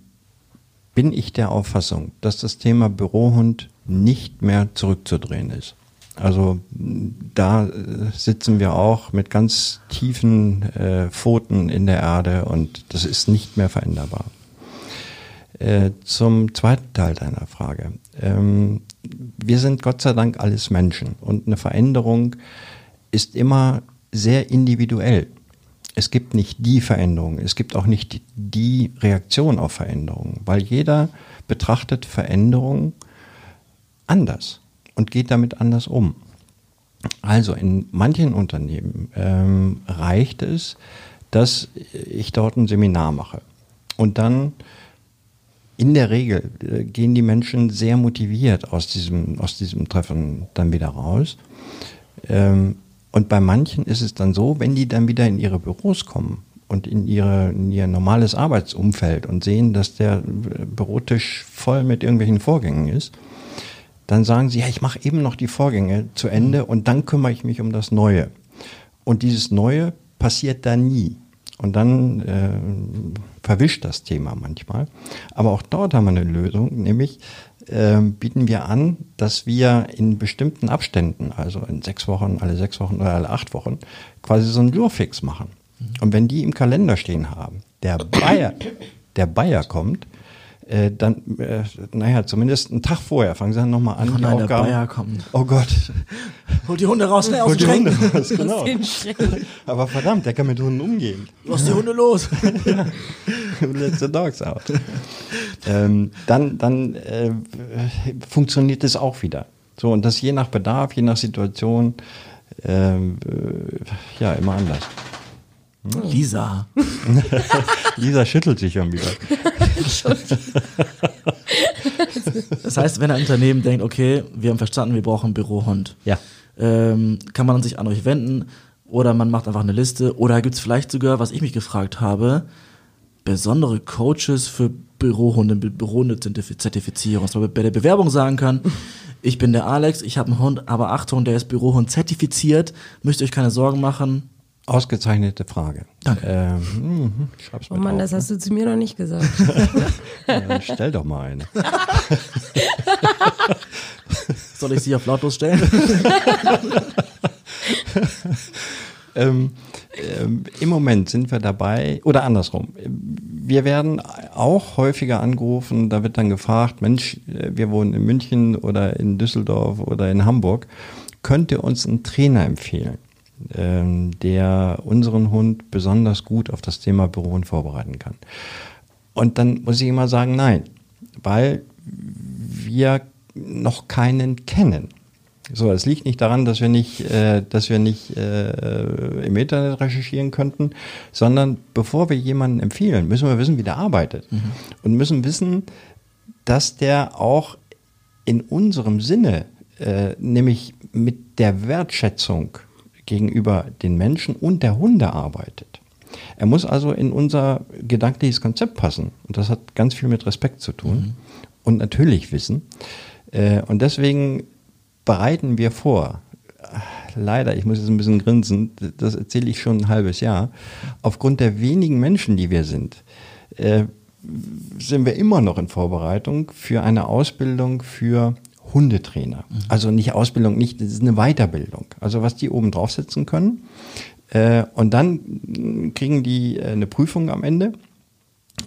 bin ich der Auffassung, dass das Thema Bürohund nicht mehr zurückzudrehen ist. Also da äh, sitzen wir auch mit ganz tiefen äh, Pfoten in der Erde und das ist nicht mehr veränderbar. Äh, zum zweiten Teil deiner Frage. Ähm, wir sind Gott sei Dank alles Menschen und eine Veränderung ist immer sehr individuell. Es gibt nicht die Veränderung, es gibt auch nicht die Reaktion auf Veränderungen, weil jeder betrachtet Veränderungen anders und geht damit anders um. Also in manchen Unternehmen ähm, reicht es, dass ich dort ein Seminar mache. Und dann in der Regel äh, gehen die Menschen sehr motiviert aus diesem, aus diesem Treffen dann wieder raus. Ähm, und bei manchen ist es dann so, wenn die dann wieder in ihre Büros kommen und in, ihre, in ihr normales Arbeitsumfeld und sehen, dass der Bürotisch voll mit irgendwelchen Vorgängen ist, dann sagen sie, ja, ich mache eben noch die Vorgänge zu Ende und dann kümmere ich mich um das Neue. Und dieses Neue passiert da nie. Und dann äh, verwischt das Thema manchmal. Aber auch dort haben wir eine Lösung, nämlich äh, bieten wir an, dass wir in bestimmten Abständen, also in sechs Wochen, alle sechs Wochen oder alle acht Wochen, quasi so einen Lurfix machen. Und wenn die im Kalender stehen haben, der Bayer, der Bayer kommt, äh, dann, äh, naja, zumindest einen Tag vorher fangen sie dann nochmal an. Oh nein, der Bayer kommt. Oh Gott. Holt die Hunde raus, ne, aus Holt den die Hunde Schränken. raus, genau. <laughs> Aber verdammt, der kann mit Hunden umgehen. Lass die Hunde los. <laughs> Let the dogs out. ähm, dann dann äh, funktioniert es auch wieder. So, und das je nach Bedarf, je nach Situation, ähm, äh, ja, immer anders. Lisa. <laughs> Lisa schüttelt sich schon wieder. Das heißt, wenn ein Unternehmen denkt, okay, wir haben verstanden, wir brauchen einen Bürohund, Ja. ähm, kann man sich an euch wenden oder man macht einfach eine Liste oder gibt es vielleicht sogar, was ich mich gefragt habe, besondere Coaches für Bürohunde, Bü- Bürohunde-Zertifizierung, dass man bei der Bewerbung sagen kann, ich bin der Alex, ich habe einen Hund, aber Achtung, der ist Bürohund zertifiziert, müsst ihr euch keine Sorgen machen. Ausgezeichnete Frage. Danke. Ähm, mhm, schreib's Oh Mann, drauf, das hast du zu mir noch nicht gesagt. ne? <laughs> <laughs> ja, stell doch mal eine. <laughs> Soll ich sie auf lautlos stellen? Ähm, ähm, Im Moment sind wir dabei, oder andersrum, wir werden auch häufiger angerufen, da wird dann gefragt, Mensch, äh, wir wohnen in München oder in Düsseldorf oder in Hamburg, könnt ihr uns einen Trainer empfehlen, ähm, der unseren Hund besonders gut auf das Thema Bürohund vorbereiten kann? Und dann muss ich immer sagen, nein, weil wir noch keinen kennen. So, es liegt nicht daran, dass wir nicht, äh, dass wir nicht äh, im Internet recherchieren könnten, sondern bevor wir jemanden empfehlen, müssen wir wissen, wie der arbeitet und müssen wissen, dass der auch in unserem Sinne, äh, nämlich mit der Wertschätzung gegenüber den Menschen und der Hunde arbeitet. Er muss also in unser gedankliches Konzept passen und das hat ganz viel mit Respekt zu tun und natürlich Wissen. Äh, und deswegen bereiten wir vor. Leider, ich muss jetzt ein bisschen grinsen, das erzähle ich schon ein halbes Jahr. Aufgrund der wenigen Menschen, die wir sind, äh, sind wir immer noch in Vorbereitung für eine Ausbildung für Hundetrainer. Also nicht Ausbildung, nicht, das ist eine Weiterbildung. Also was die oben draufsetzen können. Äh, und dann kriegen die äh, eine Prüfung am Ende.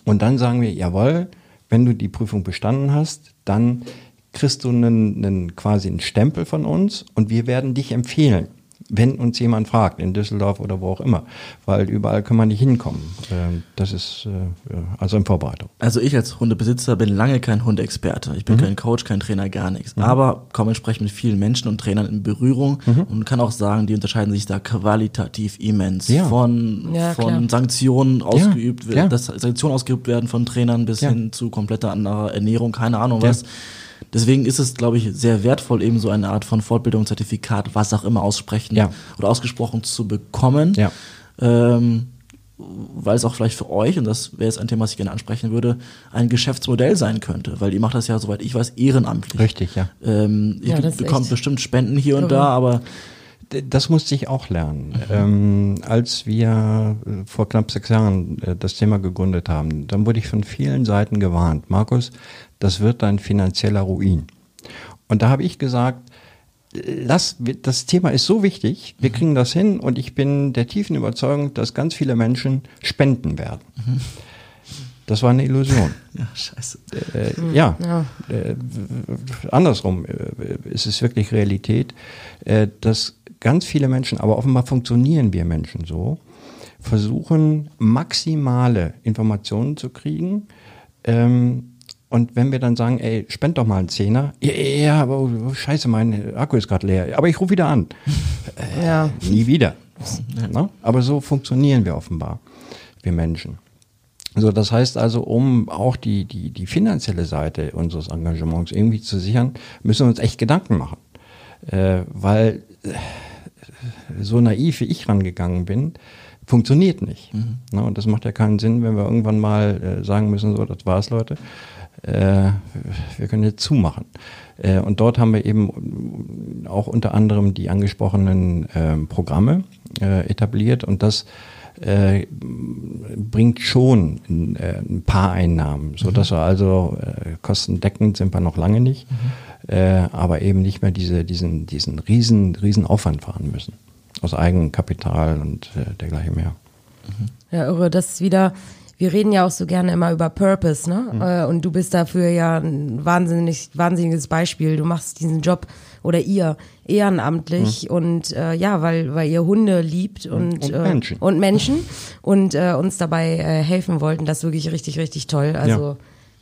Und dann sagen wir, jawohl, wenn du die Prüfung bestanden hast, dann kriegst du einen, einen quasi einen Stempel von uns und wir werden dich empfehlen, wenn uns jemand fragt, in Düsseldorf oder wo auch immer, weil überall können wir nicht hinkommen. Ähm, Das ist äh, also in Vorbereitung. Also ich als Hundebesitzer bin lange kein Hundeexperte. Ich bin Mhm. kein Coach, kein Trainer, gar nichts. Aber komme entsprechend mit vielen Menschen und Trainern in Berührung Mhm. und kann auch sagen, die unterscheiden sich da qualitativ immens. Ja. Von, Ja, von klar. Sanktionen ausgeübt, ja. dass Sanktionen ausgeübt werden von Trainern bis Ja. hin zu kompletter anderer Ernährung, keine Ahnung Ja. was. Deswegen ist es, glaube ich, sehr wertvoll, eben so eine Art von Fortbildung, Zertifikat, was auch immer aussprechen Ja. oder ausgesprochen zu bekommen. Ja. Ähm, weil es auch vielleicht für euch, und das wäre jetzt ein Thema, was ich gerne ansprechen würde, ein Geschäftsmodell sein könnte. Weil ihr macht das ja, soweit ich weiß, ehrenamtlich. Richtig, ja. Ähm, ihr Ja, bekommt bestimmt Spenden hier und da, aber Das musste ich auch lernen. Ähm, als wir äh, vor knapp sechs Jahren äh, das Thema gegründet haben, dann wurde ich von vielen Seiten gewarnt. Markus, das wird dein finanzieller Ruin. Und da habe ich gesagt, lass, das Thema ist so wichtig, wir kriegen das hin und ich bin der tiefen Überzeugung, dass ganz viele Menschen spenden werden. Das war eine Illusion. <laughs> ja, scheiße. Äh, ja, Ja. Äh, andersrum äh, ist es wirklich Realität, äh, dass ganz viele Menschen, aber offenbar funktionieren wir Menschen so, versuchen maximale Informationen zu kriegen. Ähm, und wenn wir dann sagen, ey, spend doch mal einen Zehner, ja, ja, aber oh, scheiße, mein Akku ist gerade leer, aber ich rufe wieder an. <laughs> Ja. Nie wieder. Ne? Aber so funktionieren wir offenbar, wir Menschen. So, das heißt also, um auch die, die, die finanzielle Seite unseres Engagements irgendwie zu sichern, müssen wir uns echt Gedanken machen. Äh, weil äh, so naiv wie ich rangegangen bin, funktioniert nicht. Ne? Und das macht ja keinen Sinn, wenn wir irgendwann mal äh, sagen müssen, so, das war's, Leute. Äh, wir können jetzt zumachen. Äh, und dort haben wir eben auch unter anderem die angesprochenen ähm, Programme äh, etabliert und das äh, bringt schon ein, äh, ein paar Einnahmen, so dass wir also äh, kostendeckend sind wir noch lange nicht, äh, aber eben nicht mehr diese, diesen, diesen riesen, riesen Aufwand fahren müssen. Aus eigenem Kapital und äh, dergleichen mehr. Ja, irre, das ist wieder, wir reden ja auch so gerne immer über Purpose, ne? Äh, Und du bist dafür ja ein wahnsinnig, wahnsinniges Beispiel. Du machst diesen Job oder ihr ehrenamtlich und äh, ja, weil, weil ihr Hunde liebt und, Und äh, Menschen. und Menschen und äh, uns dabei äh, helfen wollten. Das ist wirklich richtig, richtig toll. Also Ja.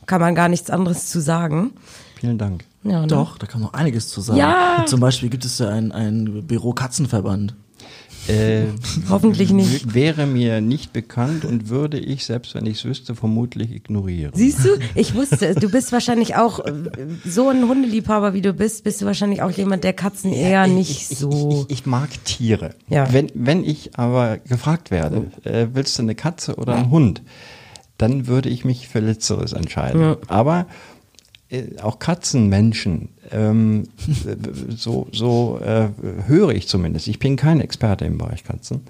kann man gar nichts anderes zu sagen. Vielen Dank. Ja, ne? Doch, da kann man noch einiges zu sagen. Ja. Zum Beispiel gibt es ja ein, ein Büro Katzenverband. Äh, <laughs> Hoffentlich nicht. Wäre mir nicht bekannt und würde ich, selbst wenn ich es wüsste, vermutlich ignorieren. Siehst du? Ich wusste es. Du bist wahrscheinlich auch äh, so ein Hundeliebhaber, wie du bist, bist du wahrscheinlich auch jemand, der Katzen eher nicht ich, so. Ich, ich, ich mag Tiere. Ja. Wenn, wenn ich aber gefragt werde, äh, willst du eine Katze oder einen Hund, dann würde ich mich für Letzteres entscheiden. Aber äh, auch Katzenmenschen, ähm, so, so äh, höre ich zumindest. Ich bin kein Experte im Bereich Katzen.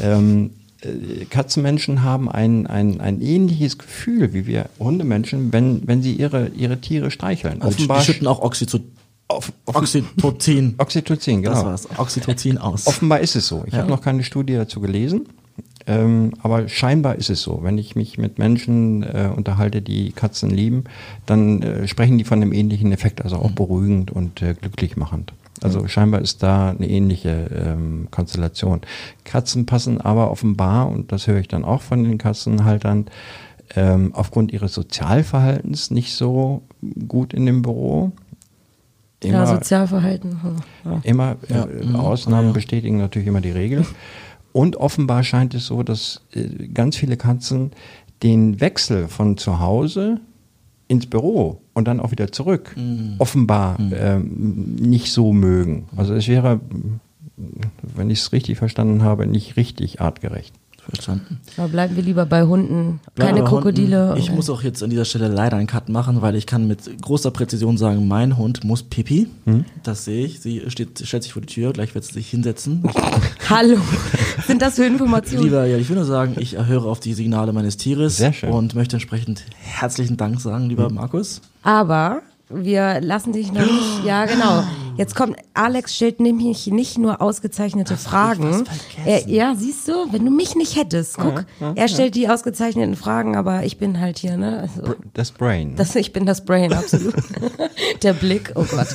Ähm, äh, Katzenmenschen haben ein, ein, ein ähnliches Gefühl wie wir Hundemenschen, wenn, wenn sie ihre, ihre Tiere streicheln. Also die, die schütten auch auf, auf, Oxytocin. Oxytocin, genau. Das war's. Oxytocin aus. Offenbar ist es so. Ich Ja. habe noch keine Studie dazu gelesen, ähm, aber scheinbar ist es so. Wenn ich mich mit Menschen äh, unterhalte, die Katzen lieben, dann äh, sprechen die von einem ähnlichen Effekt, also auch beruhigend und äh, glücklich machend. Also scheinbar ist da eine ähnliche ähm, Konstellation. Katzen passen aber offenbar, und das höre ich dann auch von den Katzenhaltern, ähm, aufgrund ihres Sozialverhaltens nicht so gut in dem Büro. ja, Sozialverhalten. hm, Ja. Immer Ja. äh, Mhm. Ausnahmen Ja. bestätigen natürlich immer die Regel. <laughs> Und offenbar scheint es so, dass äh, ganz viele Katzen den Wechsel von zu Hause ins Büro und dann auch wieder zurück Mhm. offenbar ähm, nicht so mögen. Also es wäre, wenn ich es richtig verstanden habe, nicht richtig artgerecht. Verstanden. Aber bleiben wir lieber bei Hunden. Keine bei Krokodile. Hunden. Ich muss auch jetzt an dieser Stelle leider einen Cut machen, weil ich kann mit großer Präzision sagen, mein Hund muss pipi. Hm? Das sehe ich. Sie steht, stellt sich vor die Tür, gleich wird sie sich hinsetzen. <laughs> Hallo. Sind das für Informationen? Lieber, ja, ich will nur sagen, ich höre auf die Signale meines Tieres Sehr schön. und möchte entsprechend herzlichen Dank sagen, lieber Markus. Aber wir lassen dich noch nicht. <gasps> Ja, genau. Jetzt kommt, Alex stellt nämlich nicht nur ausgezeichnete Fragen. Er, ja, siehst du, wenn du mich nicht hättest, guck, er stellt die ausgezeichneten Fragen, aber ich bin halt hier, ne? Also, Das Brain. das, ich bin das Brain, absolut. <laughs> Der Blick, oh Gott.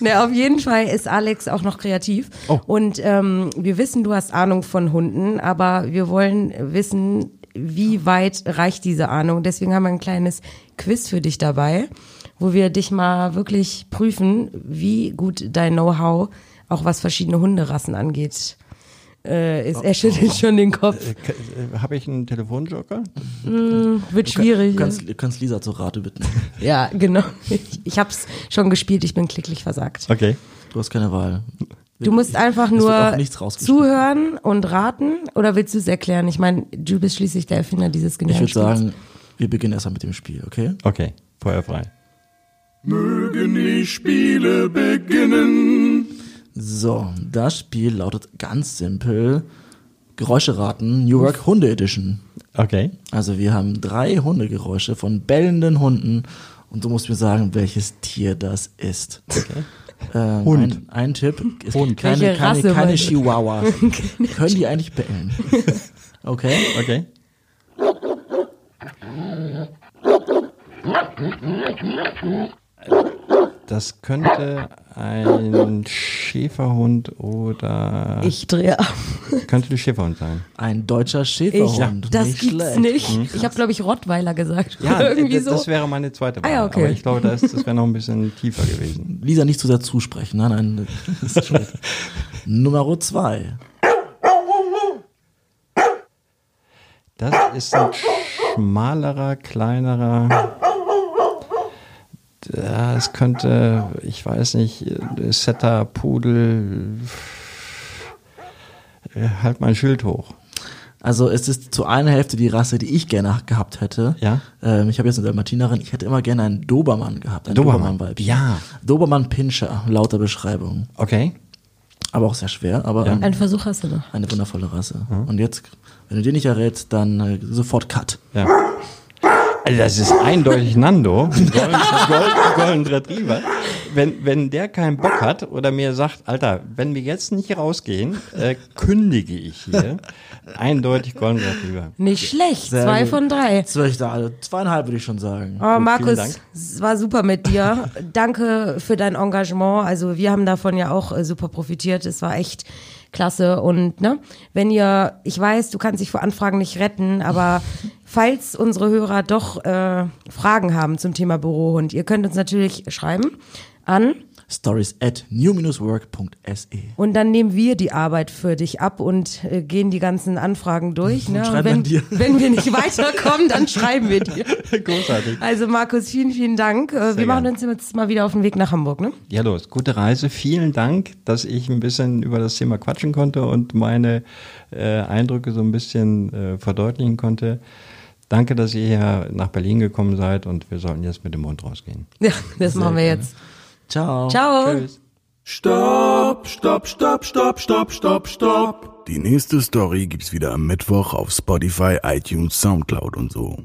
Ne, auf jeden Fall ist Alex auch noch kreativ. Oh. Und ähm, wir wissen, du hast Ahnung von Hunden, aber wir wollen wissen, wie weit reicht diese Ahnung. Deswegen haben wir ein kleines Quiz für dich dabei, wo wir dich mal wirklich prüfen, wie gut dein Know-how, auch was verschiedene Hunderassen angeht, äh, ist. Er schüttelt schon den Kopf. Äh, Habe ich einen Telefonjoker? Wird schwierig. Du kannst, du kannst Lisa zur Rate bitten. <laughs> Ja, genau. Ich, ich hab's schon gespielt, ich bin klicklich versagt. Okay. Du hast keine Wahl. Du musst einfach nur zuhören und raten oder willst du es erklären? Ich meine, du bist schließlich der Erfinder dieses Ich genialen würde Spiels. sagen, wir beginnen erstmal mit dem Spiel, okay? Okay, feuerfrei. Mögen die Spiele beginnen. So, das Spiel lautet ganz simpel Geräusche raten, New York Hunde Edition. Okay. Also wir haben drei Hundegeräusche von bellenden Hunden und du musst mir sagen, welches Tier das ist. Ähm, Hund. Ein, ein Tipp, es Hund. keine, Welche keine, Rasse keine? Chihuahuas. <laughs> Können die eigentlich bellen? <laughs> Okay? Okay. <laughs> Das könnte ein Schäferhund oder Ich drehe ab. könnte ein Schäferhund sein. Ein deutscher Ich, Schäferhund. das nicht gibt's schlecht. nicht. Ich habe, glaube ich, Rottweiler gesagt. Ja, irgendwie so. das wäre meine zweite Wahl. Ah ja, okay. Aber ich glaube, das, das wäre noch ein bisschen tiefer gewesen. Lisa nicht zu sehr zusprechen. Nein, nein. Das ist schlecht. Nummer zwei. Das ist ein schmalerer, kleinerer. Das könnte, ich weiß nicht, Setter, Pudel. Halt mein Schild hoch. Also es ist zu einer Hälfte die Rasse, die ich gerne gehabt hätte. Ja. Ähm, ich habe jetzt eine Dalmatinerin. Ich hätte immer gerne einen Dobermann gehabt. Ein Dobermann. Dobermann-Weibchen. Ja. Dobermann Pinscher, lauter Beschreibung. Okay. Aber auch sehr schwer, aber ähm, Einen Versuch hast du noch. eine wundervolle Rasse. Und jetzt, wenn du den nicht errätst, dann äh, sofort Cut. Ja. Also das ist eindeutig Nando, <laughs> Golden, Golden, Golden Retriever. Wenn, wenn der keinen Bock hat oder mir sagt, Alter, wenn wir jetzt nicht rausgehen, äh, kündige ich hier. Eindeutig Golden Retriever. Nicht schlecht. Sehr Zwei gut. von drei. Zwei, zweieinhalb würde ich schon sagen. Oh, Markus, Dank. es war super mit dir. Danke für dein Engagement. Also wir haben davon ja auch äh, super profitiert. Es war echt klasse. Und ne, wenn ihr, ich weiß, du kannst dich vor Anfragen nicht retten, aber falls unsere Hörer doch äh, Fragen haben zum Thema Bürohund, ihr könnt uns natürlich schreiben an Stories at new-work.se. und dann nehmen wir die Arbeit für dich ab und äh, gehen die ganzen Anfragen durch. <laughs> Ne? Und schreiben wenn, dir. <laughs> wenn wir nicht weiterkommen, dann schreiben wir dir. <laughs> Großartig. Also Markus, vielen, vielen Dank. Äh, wir machen uns jetzt mal wieder auf den Weg nach Hamburg, ne? Ja, los. Gute Reise. Vielen Dank, dass ich ein bisschen über das Thema quatschen konnte und meine äh, Eindrücke so ein bisschen äh, verdeutlichen konnte. Danke, dass ihr hier nach Berlin gekommen seid und wir sollten jetzt mit dem Mund rausgehen. <laughs> Ja, das machen wir jetzt. Ciao. Ciao. Tschüss. Stopp, stopp, stopp, stopp, stopp, stopp, stopp. Die nächste Story gibt's wieder am Mittwoch auf Spotify, iTunes, Soundcloud und so.